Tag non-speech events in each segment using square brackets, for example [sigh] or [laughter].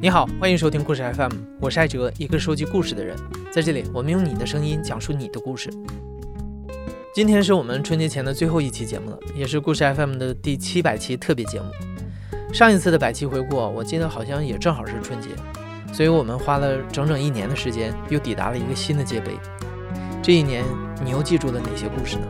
你好，欢迎收听故事 FM，我是艾哲，一个收集故事的人。在这里，我们用你的声音讲述你的故事。今天是我们春节前的最后一期节目了，也是故事 FM 的第七百期特别节目。上一次的百期回顾，我记得好像也正好是春节，所以我们花了整整一年的时间，又抵达了一个新的界碑。这一年，你又记住了哪些故事呢？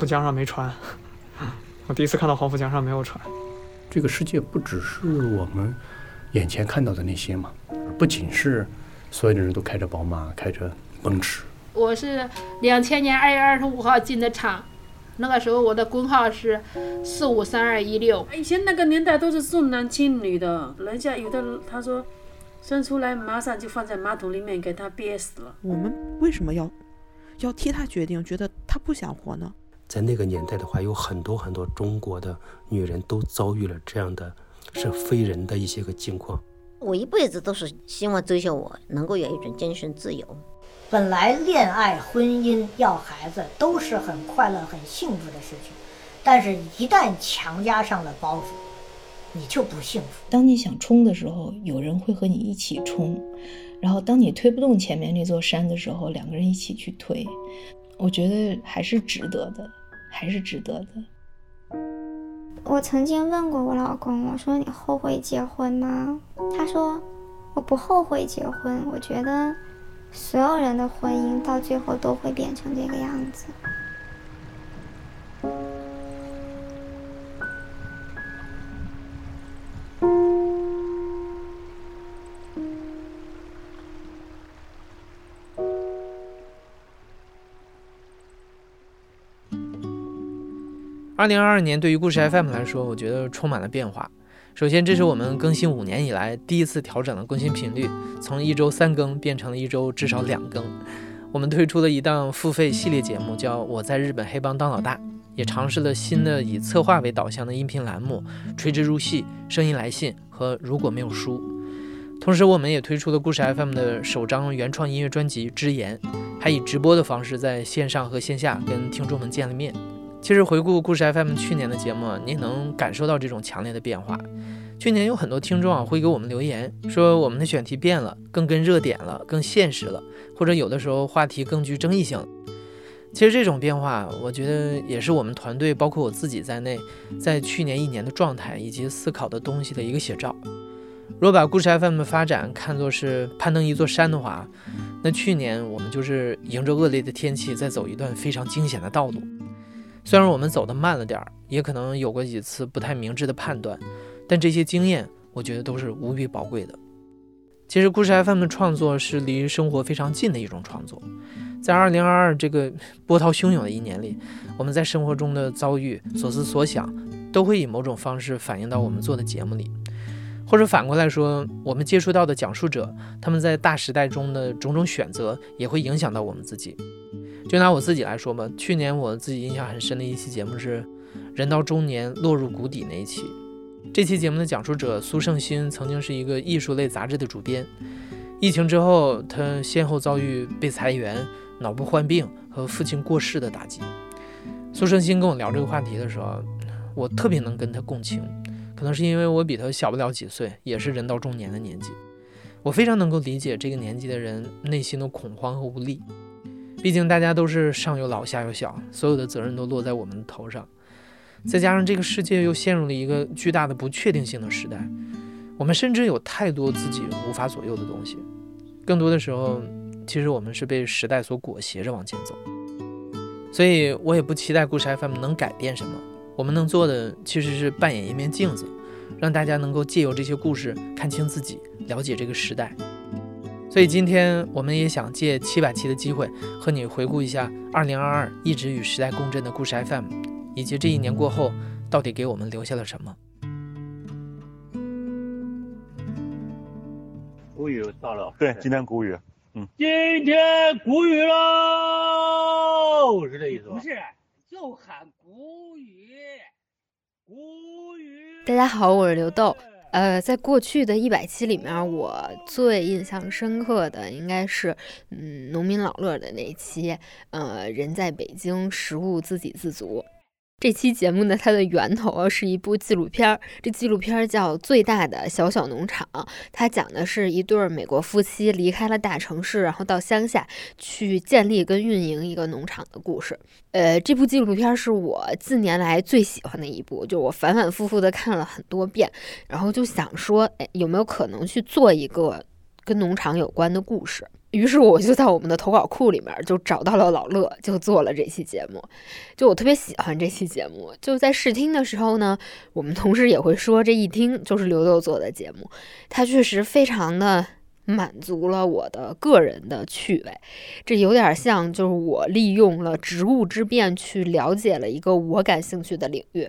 浦江上没船，[laughs] 我第一次看到黄浦江上没有船。这个世界不只是我们眼前看到的那些嘛，不仅是所有的人都开着宝马、开着奔驰。我是两千年二月二十五号进的厂，那个时候我的工号是四五三二一六。以前那个年代都是重男轻女的，人家有的他说生出来马上就放在马桶里面给他憋死了。我们为什么要要替他决定？觉得他不想活呢？在那个年代的话，有很多很多中国的女人都遭遇了这样的是非人的一些个境况。我一辈子都是希望追求我能够有一种精神自由。本来恋爱、婚姻、要孩子都是很快乐、很幸福的事情，但是一旦强加上了包袱，你就不幸福。当你想冲的时候，有人会和你一起冲；然后当你推不动前面那座山的时候，两个人一起去推。我觉得还是值得的。还是值得的。我曾经问过我老公，我说你后悔结婚吗？他说我不后悔结婚，我觉得所有人的婚姻到最后都会变成这个样子。二零二二年对于故事 FM 来说，我觉得充满了变化。首先，这是我们更新五年以来第一次调整了更新频率，从一周三更变成了一周至少两更。我们推出了一档付费系列节目，叫《我在日本黑帮当老大》，也尝试了新的以策划为导向的音频栏目《垂直入戏》、声音来信和如果没有书。同时，我们也推出了故事 FM 的首张原创音乐专辑《之言》，还以直播的方式在线上和线下跟听众们见了面。其实回顾故事 FM 去年的节目，你能感受到这种强烈的变化。去年有很多听众啊会给我们留言，说我们的选题变了，更跟热点了，更现实了，或者有的时候话题更具争议性。其实这种变化，我觉得也是我们团队，包括我自己在内，在去年一年的状态以及思考的东西的一个写照。若把故事 FM 的发展看作是攀登一座山的话，那去年我们就是迎着恶劣的天气，在走一段非常惊险的道路。虽然我们走得慢了点儿，也可能有过几次不太明智的判断，但这些经验，我觉得都是无比宝贵的。其实，故事 FM 的创作是离生活非常近的一种创作。在2022这个波涛汹涌的一年里，我们在生活中的遭遇、所思所想，都会以某种方式反映到我们做的节目里，或者反过来说，我们接触到的讲述者，他们在大时代中的种种选择，也会影响到我们自己。就拿我自己来说吧，去年我自己印象很深的一期节目是《人到中年落入谷底》那一期。这期节目的讲述者苏胜新曾经是一个艺术类杂志的主编，疫情之后，他先后遭遇被裁员、脑部患病和父亲过世的打击。苏胜新跟我聊这个话题的时候，我特别能跟他共情，可能是因为我比他小不了几岁，也是人到中年的年纪，我非常能够理解这个年纪的人内心的恐慌和无力。毕竟大家都是上有老下有小，所有的责任都落在我们的头上。再加上这个世界又陷入了一个巨大的不确定性的时代，我们甚至有太多自己无法左右的东西。更多的时候，其实我们是被时代所裹挟着往前走。所以我也不期待故事 FM 能改变什么，我们能做的其实是扮演一面镜子，让大家能够借由这些故事看清自己，了解这个时代。所以今天我们也想借七百期的机会，和你回顾一下二零二二一直与时代共振的故事 FM，以及这一年过后到底给我们留下了什么。谷雨到了，对，今天谷雨，嗯，今天谷雨喽，是这意思吧？不是，就喊谷雨，谷雨。大家好，我是刘豆。呃，在过去的一百期里面，我最印象深刻的应该是，嗯，农民老乐的那期，呃，人在北京，食物自给自足。这期节目呢，它的源头是一部纪录片儿，这纪录片儿叫《最大的小小农场》，它讲的是一对美国夫妻离开了大城市，然后到乡下去建立跟运营一个农场的故事。呃，这部纪录片是我近年来最喜欢的一部，就我反反复复的看了很多遍，然后就想说，哎，有没有可能去做一个跟农场有关的故事？于是我就在我们的投稿库里面就找到了老乐，就做了这期节目。就我特别喜欢这期节目，就在试听的时候呢，我们同事也会说，这一听就是刘豆做的节目。他确实非常的满足了我的个人的趣味，这有点像就是我利用了职务之便去了解了一个我感兴趣的领域。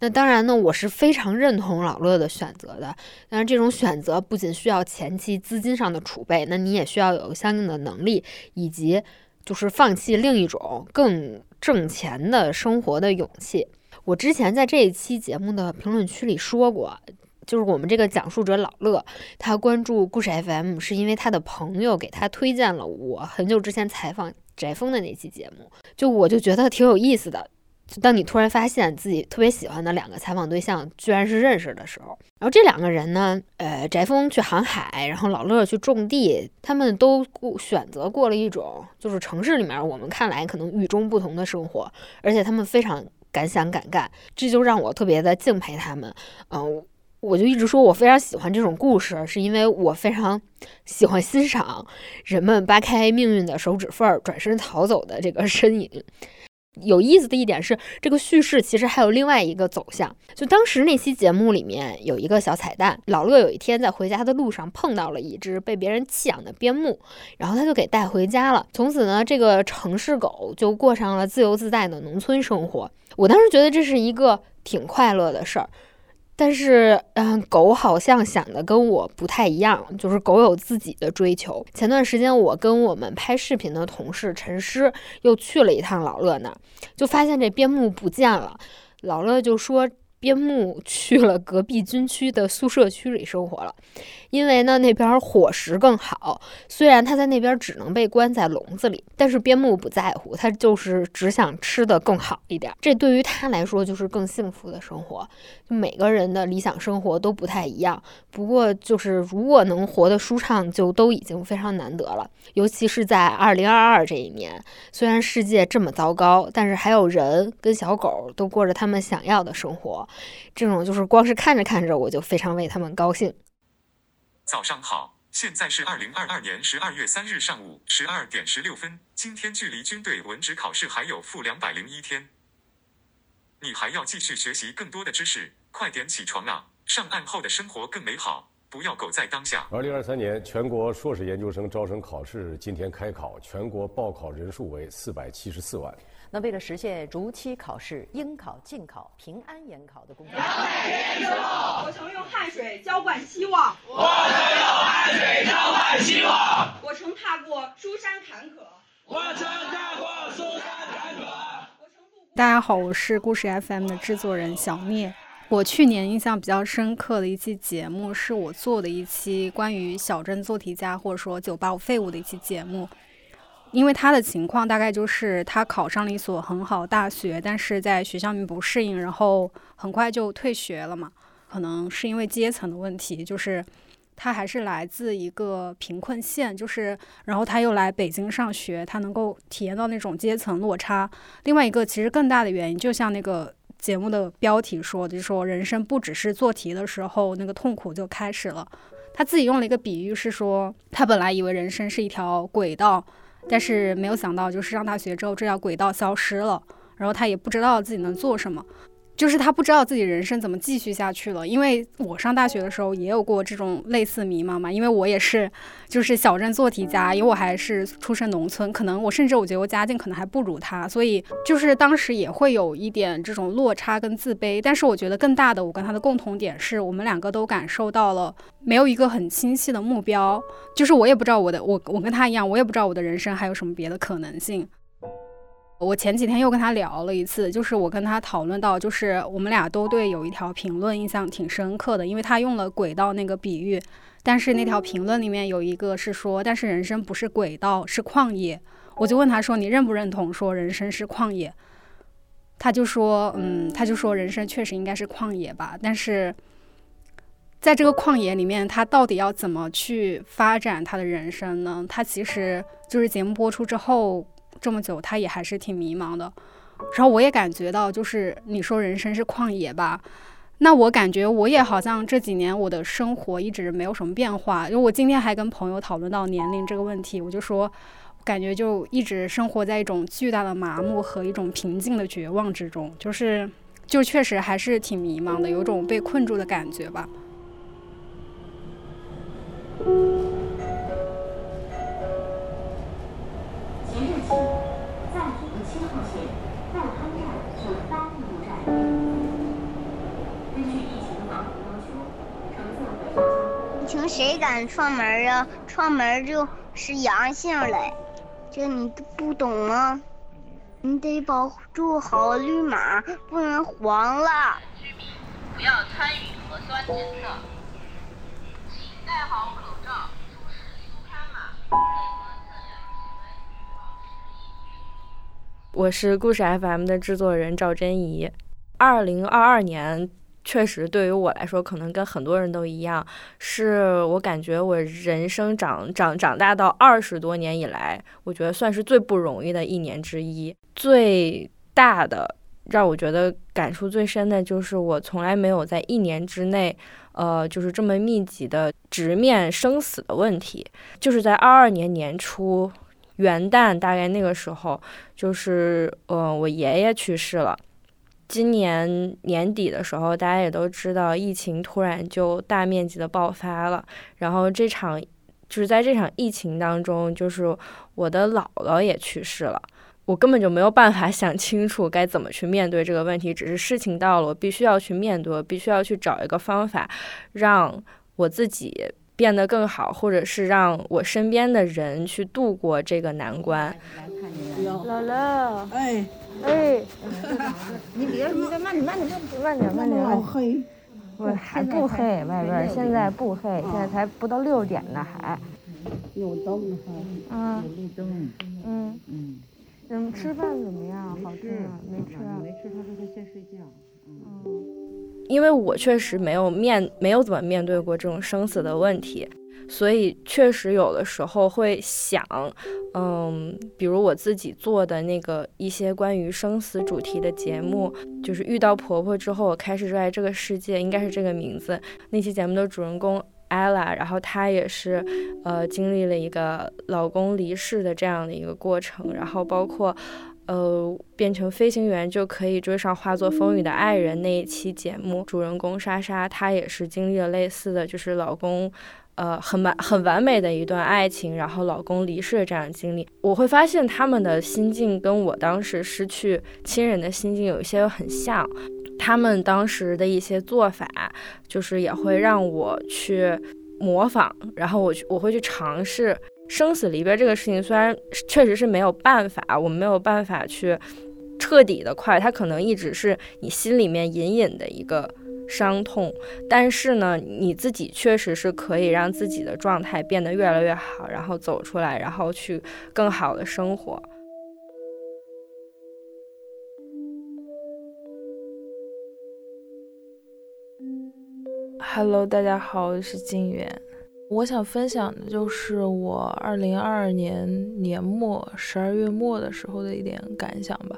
那当然呢，我是非常认同老乐的选择的。但是这种选择不仅需要前期资金上的储备，那你也需要有相应的能力，以及就是放弃另一种更挣钱的生活的勇气。我之前在这一期节目的评论区里说过，就是我们这个讲述者老乐，他关注故事 FM 是因为他的朋友给他推荐了我很久之前采访翟峰的那期节目，就我就觉得挺有意思的。就当你突然发现自己特别喜欢的两个采访对象居然是认识的时候，然后这两个人呢，呃，翟峰去航海，然后老乐去种地，他们都过选择过了一种就是城市里面我们看来可能与众不同的生活，而且他们非常敢想敢干，这就让我特别的敬佩他们。嗯，我就一直说我非常喜欢这种故事，是因为我非常喜欢欣赏人们扒开命运的手指缝儿，转身逃走的这个身影。有意思的一点是，这个叙事其实还有另外一个走向。就当时那期节目里面有一个小彩蛋，老乐有一天在回家的路上碰到了一只被别人弃养的边牧，然后他就给带回家了。从此呢，这个城市狗就过上了自由自在的农村生活。我当时觉得这是一个挺快乐的事儿。但是，嗯，狗好像想的跟我不太一样，就是狗有自己的追求。前段时间，我跟我们拍视频的同事陈师又去了一趟老乐那儿，就发现这边牧不见了。老乐就说。边牧去了隔壁军区的宿舍区里生活了，因为呢那边伙食更好。虽然他在那边只能被关在笼子里，但是边牧不在乎，他就是只想吃的更好一点。这对于他来说就是更幸福的生活。每个人的理想生活都不太一样，不过就是如果能活得舒畅，就都已经非常难得了。尤其是在二零二二这一年，虽然世界这么糟糕，但是还有人跟小狗都过着他们想要的生活。这种就是光是看着看着，我就非常为他们高兴。早上好，现在是二零二二年十二月三日上午十二点十六分。今天距离军队文职考试还有负两百零一天，你还要继续学习更多的知识，快点起床啊！上岸后的生活更美好，不要苟在当下。二零二三年全国硕士研究生招生考试今天开考，全国报考人数为四百七十四万。那为了实现如期考试、应考尽考、平安研考的工作，我曾用汗水浇灌希望，我曾用汗水浇灌希望，我曾踏过诸山坎坷，我曾踏过诸山坎坷。大家好，我是故事 FM 的制作人小聂。我去年印象比较深刻的一期节目，是我做的一期关于小镇做题家或者说九八五废物的一期节目。因为他的情况大概就是他考上了一所很好大学，但是在学校里面不适应，然后很快就退学了嘛。可能是因为阶层的问题，就是他还是来自一个贫困县，就是然后他又来北京上学，他能够体验到那种阶层落差。另外一个其实更大的原因，就像那个节目的标题说，就是说人生不只是做题的时候那个痛苦就开始了。他自己用了一个比喻是说，他本来以为人生是一条轨道。但是没有想到，就是上大学之后，这条轨道消失了，然后他也不知道自己能做什么。就是他不知道自己人生怎么继续下去了，因为我上大学的时候也有过这种类似迷茫嘛，因为我也是就是小镇做题家，因为我还是出身农村，可能我甚至我觉得我家境可能还不如他，所以就是当时也会有一点这种落差跟自卑。但是我觉得更大的我跟他的共同点是我们两个都感受到了没有一个很清晰的目标，就是我也不知道我的我我跟他一样，我也不知道我的人生还有什么别的可能性。我前几天又跟他聊了一次，就是我跟他讨论到，就是我们俩都对有一条评论印象挺深刻的，因为他用了轨道那个比喻，但是那条评论里面有一个是说，但是人生不是轨道，是旷野。我就问他说，你认不认同说人生是旷野？他就说，嗯，他就说人生确实应该是旷野吧，但是在这个旷野里面，他到底要怎么去发展他的人生呢？他其实就是节目播出之后。这么久，他也还是挺迷茫的。然后我也感觉到，就是你说人生是旷野吧，那我感觉我也好像这几年我的生活一直没有什么变化。因为我今天还跟朋友讨论到年龄这个问题，我就说，感觉就一直生活在一种巨大的麻木和一种平静的绝望之中，就是，就确实还是挺迷茫的，有种被困住的感觉吧。谁敢串门啊？串门就是阳性嘞，这你不懂吗？你得保住好绿码，不能黄了。居民不要参与核酸检测，请戴好口罩，出示出刊码，我是故事 FM 的制作人赵真怡。二零二二年。确实，对于我来说，可能跟很多人都一样，是我感觉我人生长长长大到二十多年以来，我觉得算是最不容易的一年之一。最大的让我觉得感触最深的就是我从来没有在一年之内，呃，就是这么密集的直面生死的问题。就是在二二年年初元旦大概那个时候，就是呃，我爷爷去世了。今年年底的时候，大家也都知道，疫情突然就大面积的爆发了。然后这场就是在这场疫情当中，就是我的姥姥也去世了。我根本就没有办法 [laughs] 想清楚该怎么去面对这个问题，只是事情到了，我必须要去面对，必须要去找一个方法，让我自己变得更好，或者是让我身边的人去度过这个难关。姥姥，哎。哎，[laughs] 你别，你别慢点，慢点，慢点，慢点。好黑，不还不黑，外边现在不黑，现在才不到六点呢，还。有灯哈。有路灯。嗯嗯。嗯，吃饭怎么样？好吃吗？没吃。没吃，他说他先睡觉。嗯。因为我确实没有面，没有怎么面对过这种生死的问题。所以确实有的时候会想，嗯，比如我自己做的那个一些关于生死主题的节目，就是遇到婆婆之后，我开始热爱这个世界，应该是这个名字。那期节目的主人公 ella，然后她也是，呃，经历了一个老公离世的这样的一个过程，然后包括，呃，变成飞行员就可以追上化作风雨的爱人那一期节目，主人公莎莎她也是经历了类似的就是老公。呃，很完很完美的一段爱情，然后老公离世的这样的经历，我会发现他们的心境跟我当时失去亲人的心境有一些很像，他们当时的一些做法，就是也会让我去模仿，然后我去我会去尝试生死离别这个事情，虽然确实是没有办法，我们没有办法去彻底的快，它可能一直是你心里面隐隐的一个。伤痛，但是呢，你自己确实是可以让自己的状态变得越来越好，然后走出来，然后去更好的生活。Hello，大家好，我是金源。我想分享的就是我二零二二年年末十二月末的时候的一点感想吧，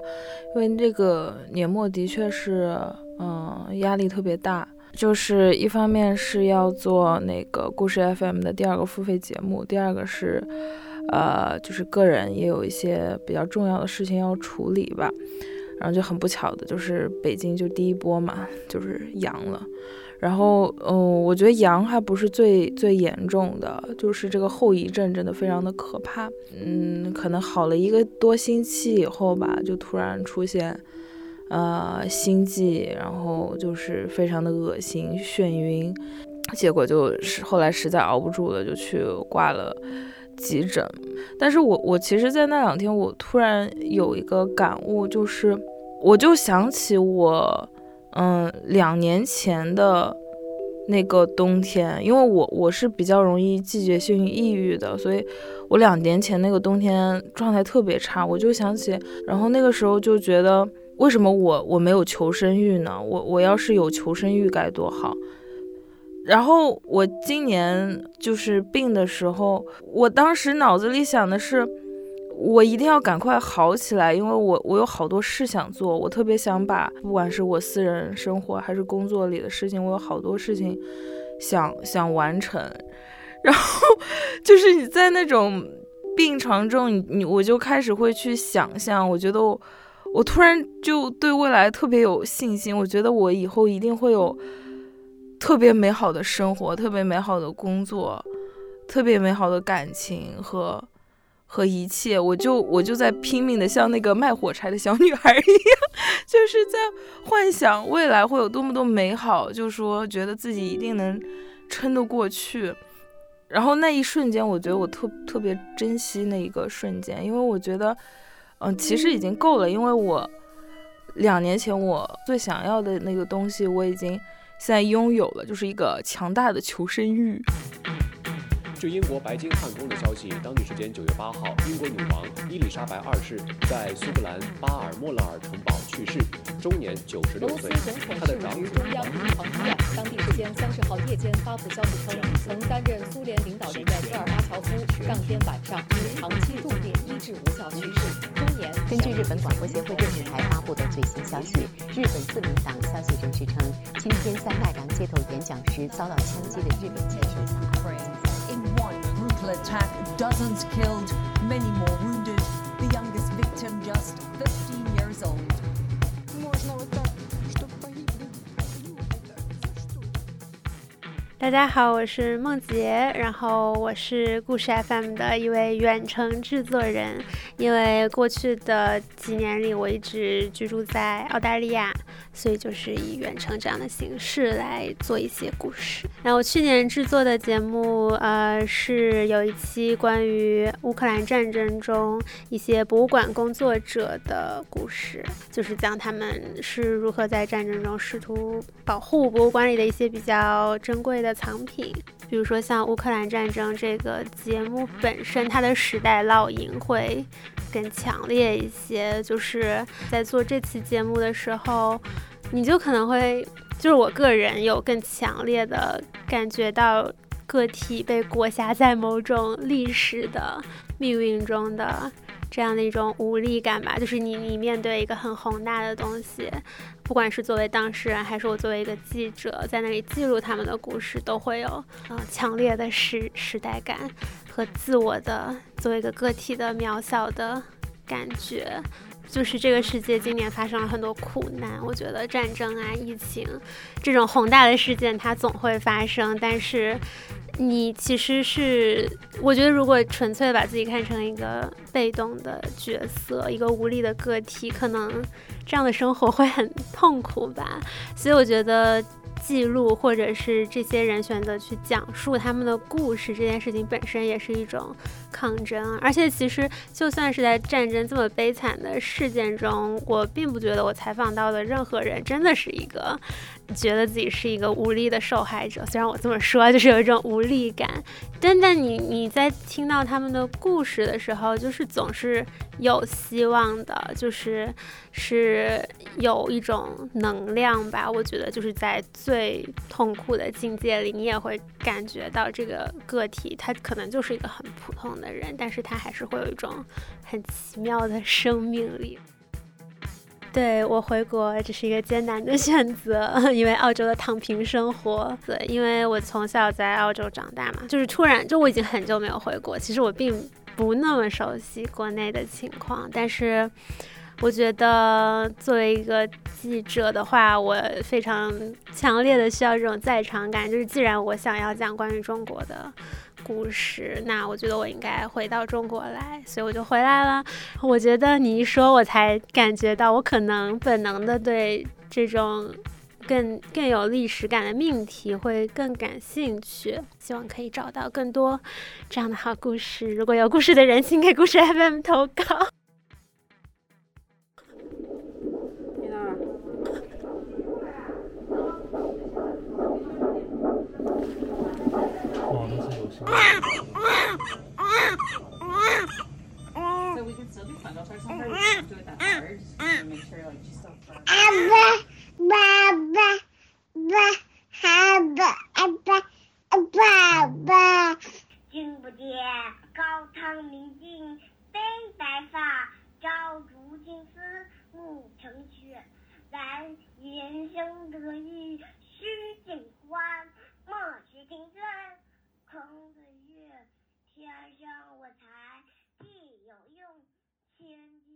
因为这个年末的确是。嗯，压力特别大，就是一方面是要做那个故事 FM 的第二个付费节目，第二个是，呃，就是个人也有一些比较重要的事情要处理吧。然后就很不巧的就是北京就第一波嘛，就是阳了。然后，嗯，我觉得阳还不是最最严重的，就是这个后遗症真的非常的可怕。嗯，可能好了一个多星期以后吧，就突然出现，呃，心悸，然后就是非常的恶心、眩晕，结果就是后来实在熬不住了，就去挂了急诊。但是我我其实，在那两天，我突然有一个感悟，就是我就想起我。嗯，两年前的那个冬天，因为我我是比较容易季节性抑郁的，所以我两年前那个冬天状态特别差。我就想起，然后那个时候就觉得，为什么我我没有求生欲呢？我我要是有求生欲该多好。然后我今年就是病的时候，我当时脑子里想的是。我一定要赶快好起来，因为我我有好多事想做，我特别想把不管是我私人生活还是工作里的事情，我有好多事情想想完成。然后就是你在那种病床中，你你我就开始会去想象，我觉得我我突然就对未来特别有信心，我觉得我以后一定会有特别美好的生活，特别美好的工作，特别美好的感情和。和一切，我就我就在拼命的像那个卖火柴的小女孩一样，[laughs] 就是在幻想未来会有多么多美好，就说觉得自己一定能撑得过去。然后那一瞬间，我觉得我特特别珍惜那一个瞬间，因为我觉得，嗯，其实已经够了，因为我两年前我最想要的那个东西，我已经现在拥有了，就是一个强大的求生欲。据英国白金汉宫的消息，当地时间九月八号，英国女王伊丽莎白二世在苏格兰巴尔莫勒尔城堡去世，终年九十六岁。她的长子。于中央银行医院，当地时间三十号夜间发布消息称，曾担任苏联领导人的戈尔巴乔夫当天晚上因长期入殓医治无效去世，终年。根据日本广播协会电视台发布的最新消息，日本自民党消息人士称，今天在奈良街头演讲时遭到枪击的日本前首相。Attack, dozens killed, many more wounded. The youngest victim just 15 years old. 大家好，我是梦洁，然后我是故事 FM 的一位远程制作人。因为过去的几年里，我一直居住在澳大利亚。所以就是以远程这样的形式来做一些故事。然后去年制作的节目，呃，是有一期关于乌克兰战争中一些博物馆工作者的故事，就是讲他们是如何在战争中试图保护博物馆里的一些比较珍贵的藏品。比如说像乌克兰战争这个节目本身，它的时代烙印会更强烈一些。就是在做这期节目的时候。你就可能会，就是我个人有更强烈的感觉到个体被裹挟在某种历史的命运中的这样的一种无力感吧。就是你你面对一个很宏大的东西，不管是作为当事人，还是我作为一个记者，在那里记录他们的故事，都会有呃强烈的时时代感和自我的作为一个个体的渺小的感觉。就是这个世界今年发生了很多苦难，我觉得战争啊、疫情这种宏大的事件它总会发生，但是你其实是，我觉得如果纯粹把自己看成一个被动的角色，一个无力的个体，可能这样的生活会很痛苦吧。所以我觉得。记录，或者是这些人选择去讲述他们的故事，这件事情本身也是一种抗争。而且，其实就算是在战争这么悲惨的事件中，我并不觉得我采访到的任何人真的是一个。觉得自己是一个无力的受害者，虽然我这么说，就是有一种无力感。但但你你在听到他们的故事的时候，就是总是有希望的，就是是有一种能量吧。我觉得就是在最痛苦的境界里，你也会感觉到这个个体他可能就是一个很普通的的人，但是他还是会有一种很奇妙的生命力。对我回国这是一个艰难的选择，[laughs] 因为澳洲的躺平生活。对，因为我从小在澳洲长大嘛，就是突然就我已经很久没有回国，其实我并不那么熟悉国内的情况，但是我觉得作为一个记者的话，我非常强烈的需要这种在场感。就是既然我想要讲关于中国的故事，那我觉得我应该回到中国来，所以我就回来了。我觉得你一说，我才感觉到我可能本能的对这种更更有历史感的命题会更感兴趣。希望可以找到更多这样的好故事。如果有故事的人，请给故事 [laughs] FM 投稿。So we can still do. I'll try some hard. Don't do it that hard. Just make sure like she's still firm.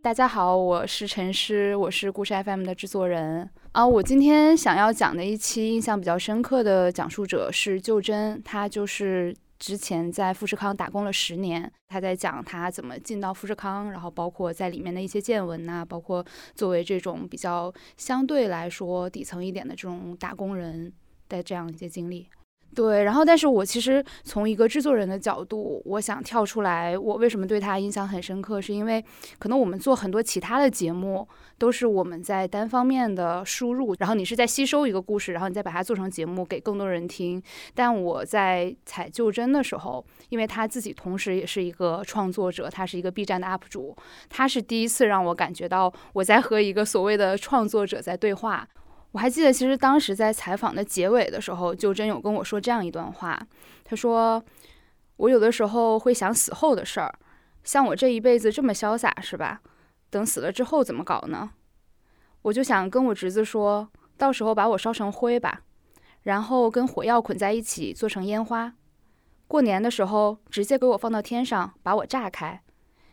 大家好，我是陈诗，我是故事 FM 的制作人啊。我今天想要讲的一期印象比较深刻的讲述者是旧真，他就是之前在富士康打工了十年，他在讲他怎么进到富士康，然后包括在里面的一些见闻呐、包括作为这种比较相对来说底层一点的这种打工人的这样一些经历。对，然后但是我其实从一个制作人的角度，我想跳出来，我为什么对他印象很深刻，是因为可能我们做很多其他的节目，都是我们在单方面的输入，然后你是在吸收一个故事，然后你再把它做成节目给更多人听。但我在采旧真的时候，因为他自己同时也是一个创作者，他是一个 B 站的 UP 主，他是第一次让我感觉到我在和一个所谓的创作者在对话。我还记得，其实当时在采访的结尾的时候，就真有跟我说这样一段话。他说：“我有的时候会想死后的事儿，像我这一辈子这么潇洒，是吧？等死了之后怎么搞呢？我就想跟我侄子说，到时候把我烧成灰吧，然后跟火药捆在一起做成烟花，过年的时候直接给我放到天上，把我炸开，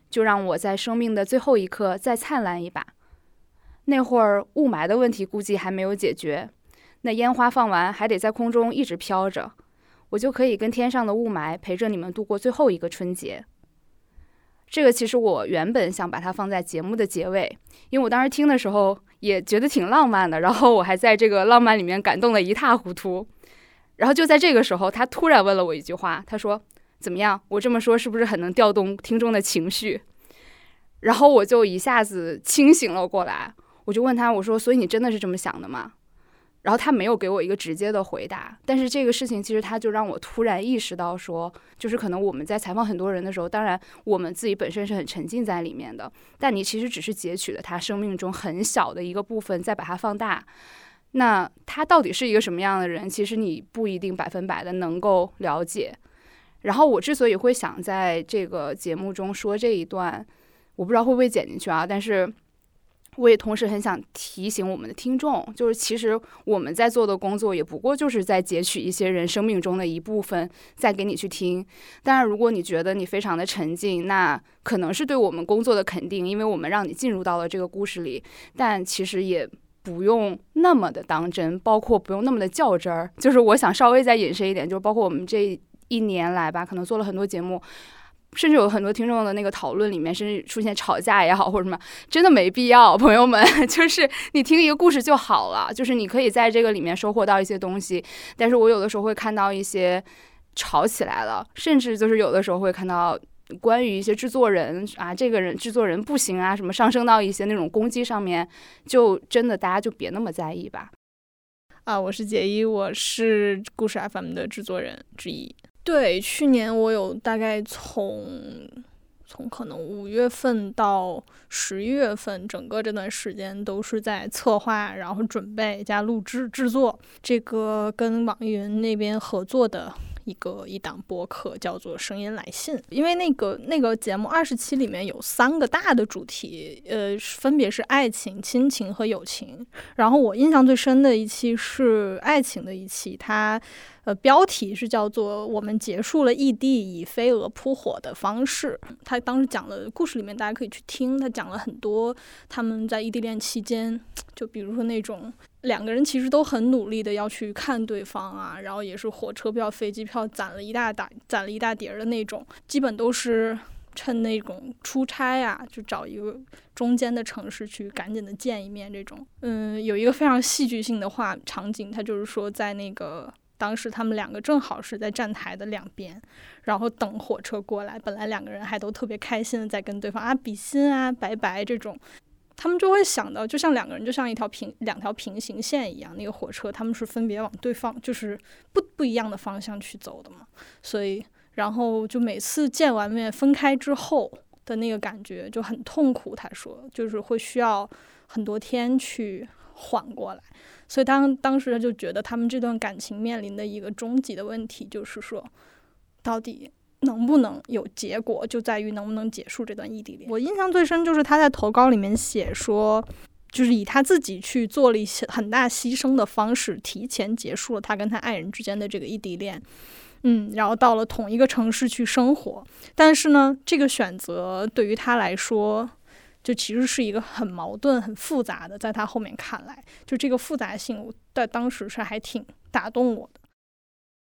就让我在生命的最后一刻再灿烂一把。”那会儿雾霾的问题估计还没有解决，那烟花放完还得在空中一直飘着，我就可以跟天上的雾霾陪着你们度过最后一个春节。这个其实我原本想把它放在节目的结尾，因为我当时听的时候也觉得挺浪漫的，然后我还在这个浪漫里面感动得一塌糊涂。然后就在这个时候，他突然问了我一句话，他说：“怎么样？我这么说是不是很能调动听众的情绪？”然后我就一下子清醒了过来。我就问他，我说：“所以你真的是这么想的吗？”然后他没有给我一个直接的回答。但是这个事情其实他就让我突然意识到，说就是可能我们在采访很多人的时候，当然我们自己本身是很沉浸在里面的，但你其实只是截取了他生命中很小的一个部分，再把它放大。那他到底是一个什么样的人，其实你不一定百分百的能够了解。然后我之所以会想在这个节目中说这一段，我不知道会不会剪进去啊，但是。我也同时很想提醒我们的听众，就是其实我们在做的工作也不过就是在截取一些人生命中的一部分，再给你去听。当然，如果你觉得你非常的沉浸，那可能是对我们工作的肯定，因为我们让你进入到了这个故事里。但其实也不用那么的当真，包括不用那么的较真儿。就是我想稍微再引申一点，就是包括我们这一年来吧，可能做了很多节目。甚至有很多听众的那个讨论里面，甚至出现吵架也好，或者什么，真的没必要，朋友们，[laughs] 就是你听一个故事就好了，就是你可以在这个里面收获到一些东西。但是我有的时候会看到一些吵起来了，甚至就是有的时候会看到关于一些制作人啊，这个人制作人不行啊，什么上升到一些那种攻击上面，就真的大家就别那么在意吧。啊，我是杰一，我是故事 FM 的制作人之一。对，去年我有大概从从可能五月份到十一月份，整个这段时间都是在策划，然后准备加录制制作。这个跟网易云那边合作的一个一档播客，叫做《声音来信》。因为那个那个节目二十期里面有三个大的主题，呃，分别是爱情、亲情和友情。然后我印象最深的一期是爱情的一期，它。呃，标题是叫做“我们结束了异地以飞蛾扑火的方式”。他当时讲的故事里面，大家可以去听。他讲了很多他们在异地恋期间，就比如说那种两个人其实都很努力的要去看对方啊，然后也是火车票、飞机票攒了一大打攒了一大叠的那种，基本都是趁那种出差啊，就找一个中间的城市去赶紧的见一面。这种，嗯，有一个非常戏剧性的画场景，他就是说在那个。当时他们两个正好是在站台的两边，然后等火车过来。本来两个人还都特别开心的在跟对方啊比心啊拜拜这种，他们就会想到，就像两个人就像一条平两条平行线一样，那个火车他们是分别往对方就是不不一样的方向去走的嘛。所以，然后就每次见完面分开之后的那个感觉就很痛苦。他说，就是会需要很多天去缓过来。所以当当时他就觉得他们这段感情面临的一个终极的问题，就是说，到底能不能有结果，就在于能不能结束这段异地恋。我印象最深就是他在投稿里面写说，就是以他自己去做了一些很大牺牲的方式，提前结束了他跟他爱人之间的这个异地恋，嗯，然后到了同一个城市去生活。但是呢，这个选择对于他来说。就其实是一个很矛盾、很复杂的，在他后面看来，就这个复杂性，在当时是还挺打动我的。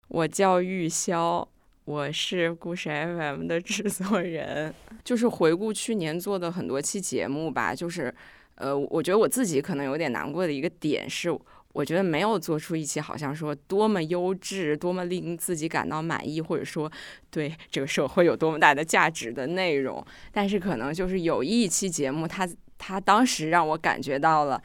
我叫玉潇，我是故事 FM 的制作人。[laughs] 就是回顾去年做的很多期节目吧，就是，呃，我觉得我自己可能有点难过的一个点是。我觉得没有做出一期好像说多么优质、多么令自己感到满意，或者说对这个社会有多么大的价值的内容，但是可能就是有一期节目，它它当时让我感觉到了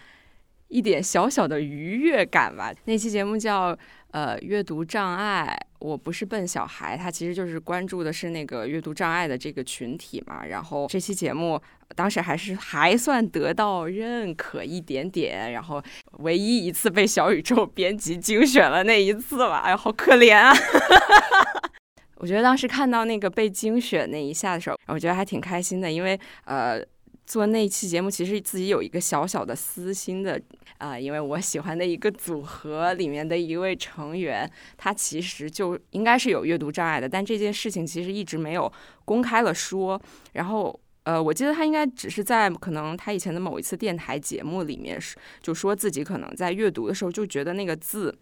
一点小小的愉悦感吧。那期节目叫。呃，阅读障碍，我不是笨小孩，他其实就是关注的是那个阅读障碍的这个群体嘛。然后这期节目当时还是还算得到认可一点点，然后唯一一次被小宇宙编辑精选了那一次吧，哎呀，好可怜啊！[laughs] 我觉得当时看到那个被精选那一下的时候，我觉得还挺开心的，因为呃。做那期节目，其实自己有一个小小的私心的啊，因为我喜欢的一个组合里面的一位成员，他其实就应该是有阅读障碍的，但这件事情其实一直没有公开了说。然后，呃，我记得他应该只是在可能他以前的某一次电台节目里面是就说自己可能在阅读的时候就觉得那个字。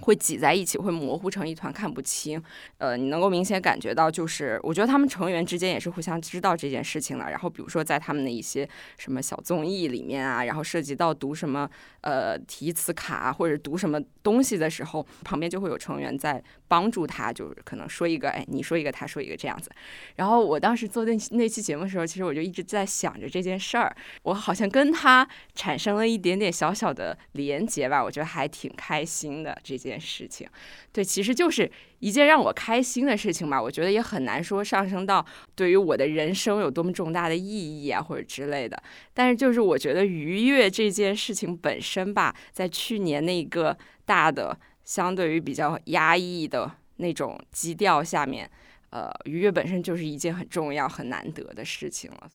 会挤在一起，会模糊成一团，看不清。呃，你能够明显感觉到，就是我觉得他们成员之间也是互相知道这件事情的。然后，比如说在他们的一些什么小综艺里面啊，然后涉及到读什么呃题词卡或者读什么东西的时候，旁边就会有成员在帮助他，就是可能说一个，哎，你说一个，他说一个这样子。然后我当时做那那期节目的时候，其实我就一直在想着这件事儿，我好像跟他产生了一点点小小的连结吧，我觉得还挺开心的这。件事情，对，其实就是一件让我开心的事情吧。我觉得也很难说上升到对于我的人生有多么重大的意义啊，或者之类的。但是就是我觉得愉悦这件事情本身吧，在去年那个大的相对于比较压抑的那种基调下面，呃，愉悦本身就是一件很重要、很难得的事情了。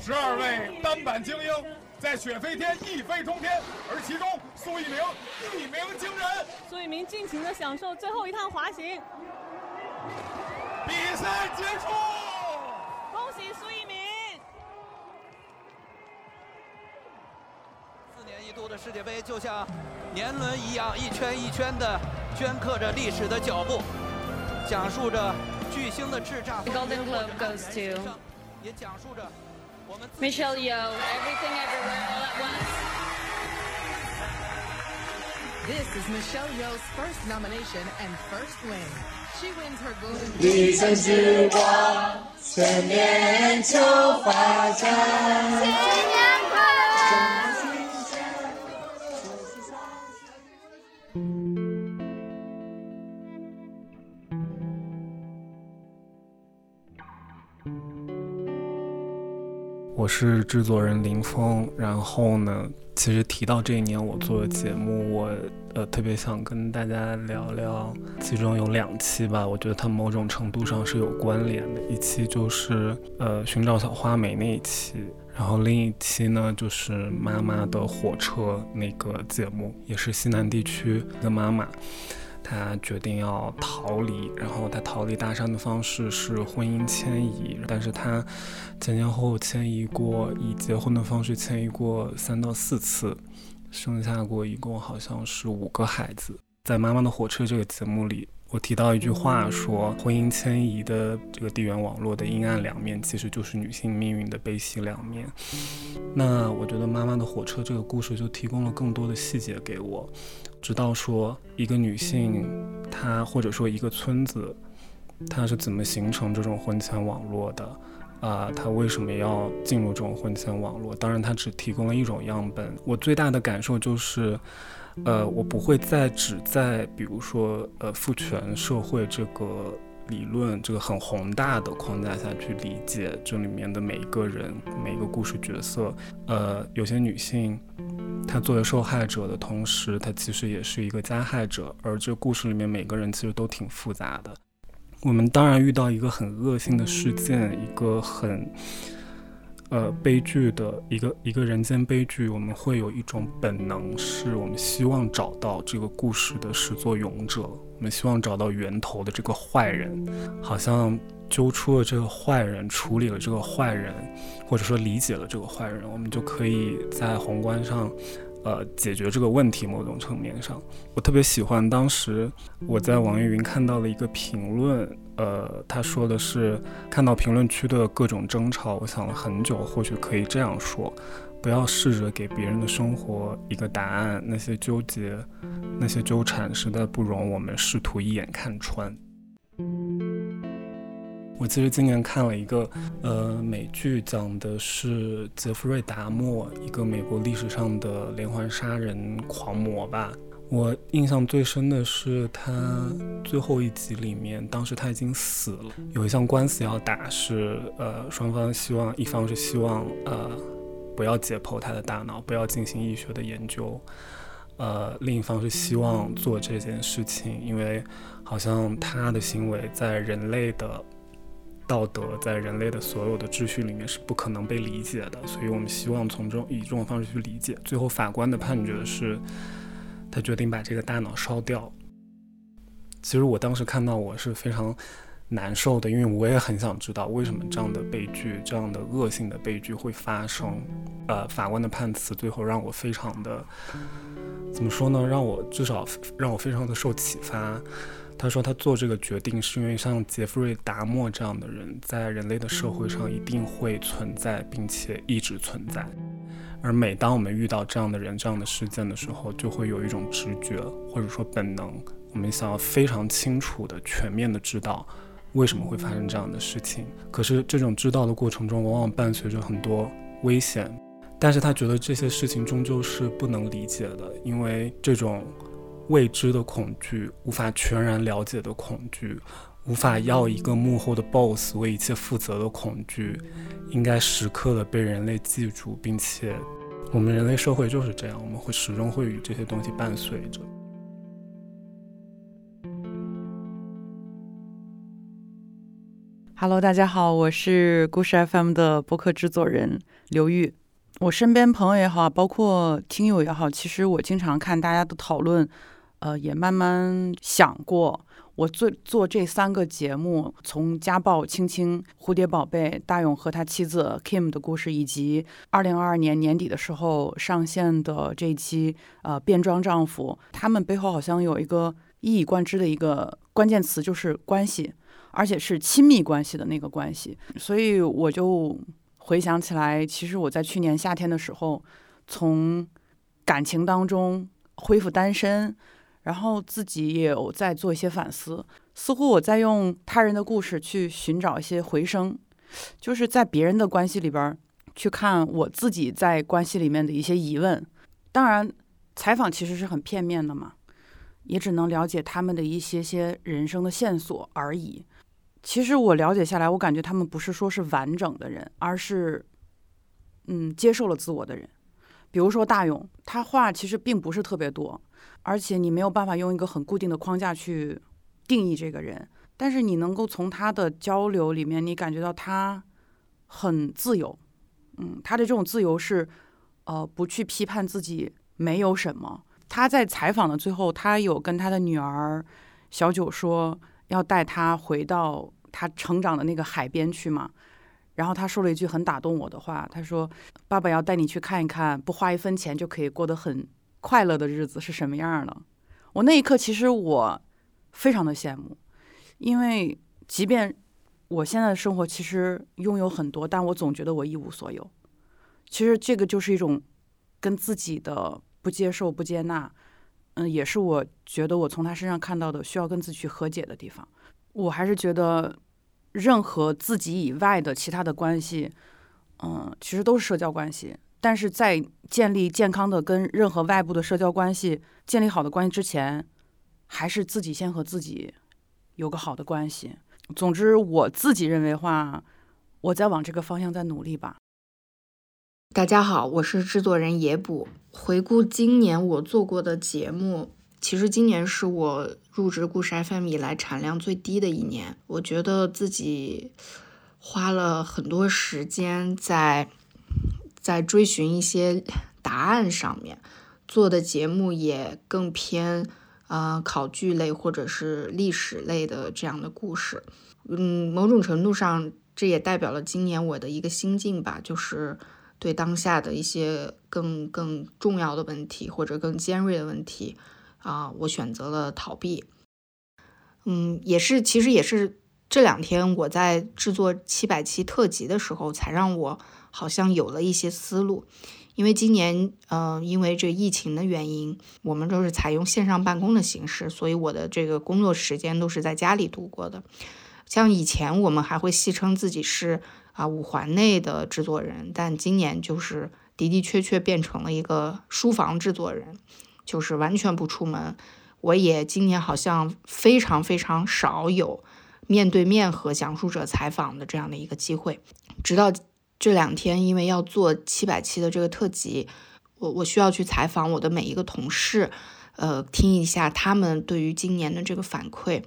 十二位单板精英。在雪飞天一飞冲天，而其中苏翊鸣一鸣惊人。苏翊鸣尽情的享受最后一趟滑行。比赛结束，恭喜苏翊鸣！四年一度的世界杯就像年轮一样，一圈一圈的镌刻着历史的脚步，讲述着巨星的叱咤。Golden Globe goes to，也讲述着。Michelle Yeoh, Everything Everywhere All at Once. This is Michelle Yeoh's first nomination and first win. She wins her Golden 一城之光，千年秋华展。新年快乐！ 我是制作人林峰，然后呢，其实提到这一年我做的节目，我呃特别想跟大家聊聊，其中有两期吧，我觉得它某种程度上是有关联的，一期就是呃寻找小花梅那一期，然后另一期呢，就是妈妈的火车那个节目，也是西南地区的妈妈，她决定要逃离，然后她逃离大山的方式是婚姻迁移，但是她前前后后迁移过，以结婚的方式迁移过三到四次，生下过一共好像是五个孩子。在《妈妈的火车》这个节目里。我提到一句话，说婚姻迁移的这个地缘网络的阴暗两面，其实就是女性命运的悲喜两面。那我觉得《妈妈的火车》这个故事就提供了更多的细节给我，直到说一个女性，她或者说一个村子，她是怎么形成这种婚前网络的，啊，她为什么要进入这种婚前网络？当然，她只提供了一种样本。我最大的感受就是。呃，我不会再只在比如说呃父权社会这个理论这个很宏大的框架下去理解这里面的每一个人每一个故事角色。呃，有些女性她作为受害者的同时，她其实也是一个加害者，而这故事里面每个人其实都挺复杂的。我们当然遇到一个很恶性的事件，一个很。呃，悲剧的一个一个人间悲剧，我们会有一种本能，是我们希望找到这个故事的始作俑者，我们希望找到源头的这个坏人，好像揪出了这个坏人，处理了这个坏人，或者说理解了这个坏人，我们就可以在宏观上。呃，解决这个问题，某种层面上，我特别喜欢当时我在网易云看到了一个评论，呃，他说的是看到评论区的各种争吵，我想了很久，或许可以这样说：不要试着给别人的生活一个答案，那些纠结，那些纠缠，实在不容我们试图一眼看穿。我其实今年看了一个呃美剧，讲的是杰弗瑞·达莫，一个美国历史上的连环杀人狂魔吧。我印象最深的是他最后一集里面，当时他已经死了，有一项官司要打，是呃双方希望一方是希望呃不要解剖他的大脑，不要进行医学的研究，呃另一方是希望做这件事情，因为好像他的行为在人类的。道德在人类的所有的秩序里面是不可能被理解的，所以我们希望从中以这种方式去理解。最后法官的判决是，他决定把这个大脑烧掉。其实我当时看到我是非常难受的，因为我也很想知道为什么这样的悲剧、这样的恶性的悲剧会发生。呃，法官的判词最后让我非常的怎么说呢？让我至少让我非常的受启发。他说，他做这个决定是因为像杰弗瑞·达莫这样的人在人类的社会上一定会存在，并且一直存在。而每当我们遇到这样的人、这样的事件的时候，就会有一种直觉或者说本能，我们想要非常清楚的、全面的知道为什么会发生这样的事情。可是这种知道的过程中，往往伴随着很多危险。但是他觉得这些事情终究是不能理解的，因为这种。未知的恐惧，无法全然了解的恐惧，无法要一个幕后的 BOSS 为一切负责的恐惧，应该时刻的被人类记住，并且，我们人类社会就是这样，我们会始终会与这些东西伴随着。Hello，大家好，我是故事 FM 的播客制作人刘玉。我身边朋友也好，包括听友也好，其实我经常看大家的讨论。呃，也慢慢想过，我做做这三个节目，从家暴、青青、蝴蝶宝贝、大勇和他妻子 Kim 的故事，以及二零二二年年底的时候上线的这一期呃变装丈夫，他们背后好像有一个一以贯之的一个关键词，就是关系，而且是亲密关系的那个关系。所以我就回想起来，其实我在去年夏天的时候，从感情当中恢复单身。然后自己也有在做一些反思，似乎我在用他人的故事去寻找一些回声，就是在别人的关系里边去看我自己在关系里面的一些疑问。当然，采访其实是很片面的嘛，也只能了解他们的一些些人生的线索而已。其实我了解下来，我感觉他们不是说是完整的人，而是嗯接受了自我的人。比如说大勇，他话其实并不是特别多。而且你没有办法用一个很固定的框架去定义这个人，但是你能够从他的交流里面，你感觉到他很自由，嗯，他的这种自由是，呃，不去批判自己没有什么。他在采访的最后，他有跟他的女儿小九说，要带他回到他成长的那个海边去嘛。然后他说了一句很打动我的话，他说：“爸爸要带你去看一看，不花一分钱就可以过得很快乐的日子是什么样的。”我那一刻其实我非常的羡慕，因为即便我现在的生活其实拥有很多，但我总觉得我一无所有。其实这个就是一种跟自己的不接受、不接纳，嗯，也是我觉得我从他身上看到的需要跟自己去和解的地方。我还是觉得。任何自己以外的其他的关系，嗯，其实都是社交关系。但是在建立健康的跟任何外部的社交关系建立好的关系之前，还是自己先和自己有个好的关系。总之，我自己认为话，我在往这个方向在努力吧。大家好，我是制作人野补。回顾今年我做过的节目。其实今年是我入职故事 FM 以来产量最低的一年，我觉得自己花了很多时间在在追寻一些答案上面，做的节目也更偏呃考据类或者是历史类的这样的故事。嗯，某种程度上，这也代表了今年我的一个心境吧，就是对当下的一些更更重要的问题或者更尖锐的问题。啊，我选择了逃避。嗯，也是，其实也是这两天我在制作七百期特辑的时候，才让我好像有了一些思路。因为今年，呃，因为这疫情的原因，我们都是采用线上办公的形式，所以我的这个工作时间都是在家里度过的。像以前我们还会戏称自己是啊五环内的制作人，但今年就是的的确确变成了一个书房制作人。就是完全不出门，我也今年好像非常非常少有面对面和讲述者采访的这样的一个机会。直到这两天，因为要做七百期的这个特辑，我我需要去采访我的每一个同事，呃，听一下他们对于今年的这个反馈。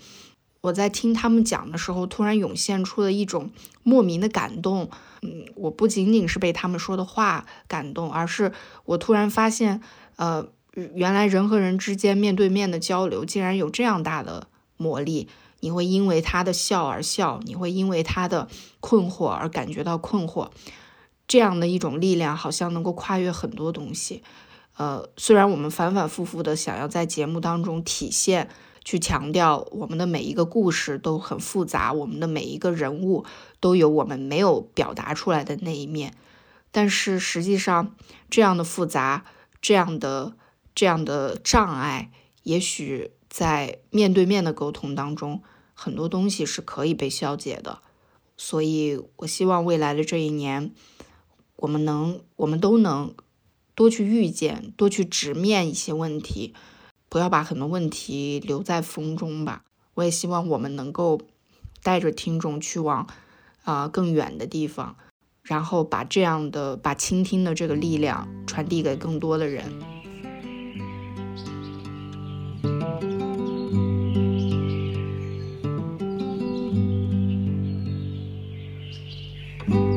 我在听他们讲的时候，突然涌现出了一种莫名的感动。嗯，我不仅仅是被他们说的话感动，而是我突然发现，呃。原来人和人之间面对面的交流竟然有这样大的魔力！你会因为他的笑而笑，你会因为他的困惑而感觉到困惑。这样的一种力量好像能够跨越很多东西。呃，虽然我们反反复复的想要在节目当中体现、去强调我们的每一个故事都很复杂，我们的每一个人物都有我们没有表达出来的那一面，但是实际上这样的复杂，这样的。这样的障碍，也许在面对面的沟通当中，很多东西是可以被消解的。所以，我希望未来的这一年，我们能，我们都能多去遇见，多去直面一些问题，不要把很多问题留在风中吧。我也希望我们能够带着听众去往啊更远的地方，然后把这样的把倾听的这个力量传递给更多的人。Bye.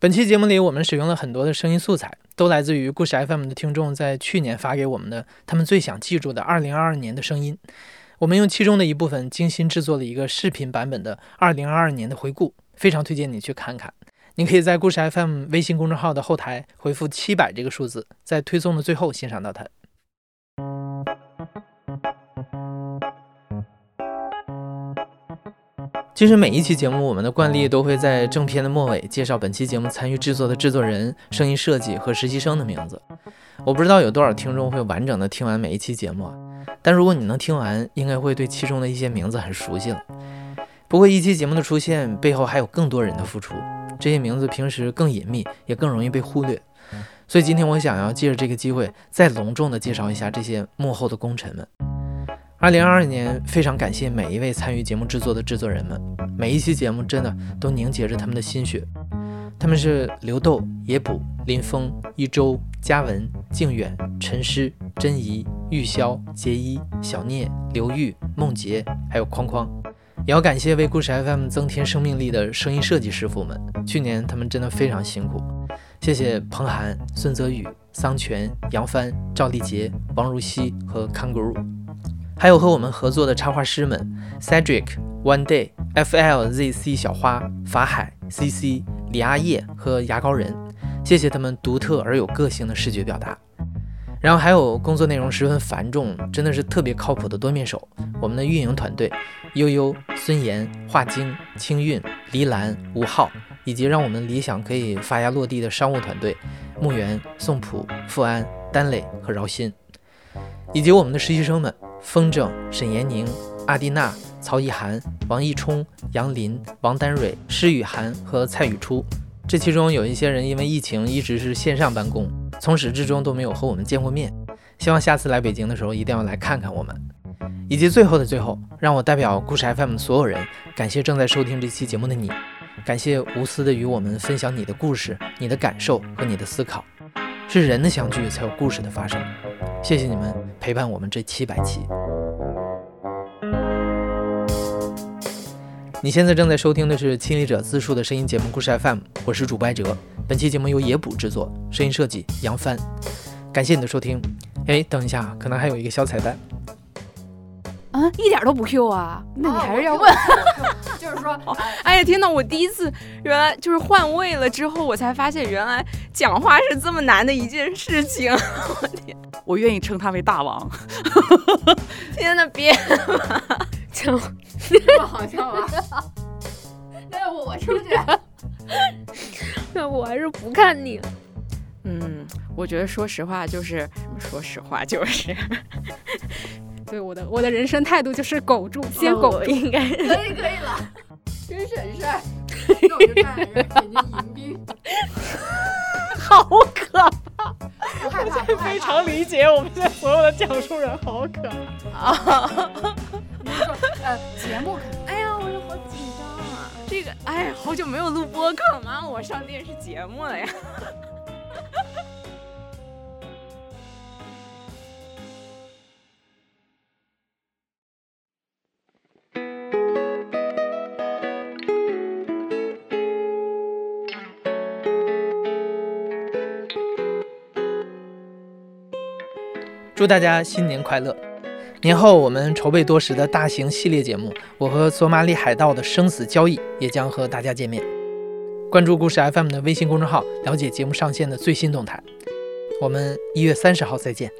本期节目里，我们使用了很多的声音素材，都来自于故事 FM 的听众在去年发给我们的他们最想记住的2022年的声音。我们用其中的一部分精心制作了一个视频版本的2022年的回顾，非常推荐你去看看。你可以在故事 FM 微信公众号的后台回复“七百”这个数字，在推送的最后欣赏到它。其实每一期节目，我们的惯例都会在正片的末尾介绍本期节目参与制作的制作人、声音设计和实习生的名字。我不知道有多少听众会完整的听完每一期节目，但如果你能听完，应该会对其中的一些名字很熟悉了。不过一期节目的出现背后还有更多人的付出，这些名字平时更隐秘，也更容易被忽略。所以今天我想要借着这个机会，再隆重的介绍一下这些幕后的功臣们。二零二二年，非常感谢每一位参与节目制作的制作人们，每一期节目真的都凝结着他们的心血。他们是刘豆、野卜、林峰、一周、嘉文、靖远、陈诗、珍怡、玉箫、杰一、小聂、刘玉、梦洁，还有框框。也要感谢为故事 FM 增添生命力的声音设计师傅们，去年他们真的非常辛苦。谢谢彭涵、孙泽宇、桑泉、杨帆、赵丽杰、王如熙和 Kangaroo。还有和我们合作的插画师们：Cedric、One Day、FLZC 小花、法海、CC、李阿叶和牙膏人，谢谢他们独特而有个性的视觉表达。然后还有工作内容十分繁重，真的是特别靠谱的多面手，我们的运营团队：悠悠、孙岩、华晶、清韵、黎兰、吴浩，以及让我们理想可以发芽落地的商务团队：木原、宋普、富安、丹磊和饶鑫，以及我们的实习生们。风筝、沈延宁、阿蒂娜、曹以涵、王一冲、杨林、王丹蕊、施雨涵和蔡雨初，这其中有一些人因为疫情一直是线上办公，从始至终都没有和我们见过面。希望下次来北京的时候一定要来看看我们。以及最后的最后，让我代表故事 FM 所有人，感谢正在收听这期节目的你，感谢无私的与我们分享你的故事、你的感受和你的思考。是人的相聚，才有故事的发生。谢谢你们陪伴我们这七百期。你现在正在收听的是亲历者自述的声音节目《故事 FM》，我是主播哲。本期节目由野捕制作，声音设计杨帆。感谢你的收听。哎，等一下，可能还有一个小彩蛋。啊，一点都不 Q 啊！那你还是要问。就是说，[laughs] 哎呀，天呐，我第一次原来就是换位了之后，我才发现原来讲话是这么难的一件事情。[laughs] 我天，我愿意称他为大王。[laughs] 天呐，别，这么好笑吗？那要不我出去？那我还是不看你。嗯，我觉得说实话就是，说实话就是。对我的我的人生态度就是苟住，先苟住，应该可以可以了，真省事儿。那我就看人北京迎宾，[laughs] 好可怕！我害怕，非常理解我们现在所有的讲述人，好可怕啊！你说呃，节目肯定，哎呀，我就好紧张啊！这个，哎，好久没有录播客吗？我上电视节目了呀。祝大家新年快乐！年后我们筹备多时的大型系列节目《我和索马里海盗的生死交易》也将和大家见面。关注故事 FM 的微信公众号，了解节目上线的最新动态。我们一月三十号再见。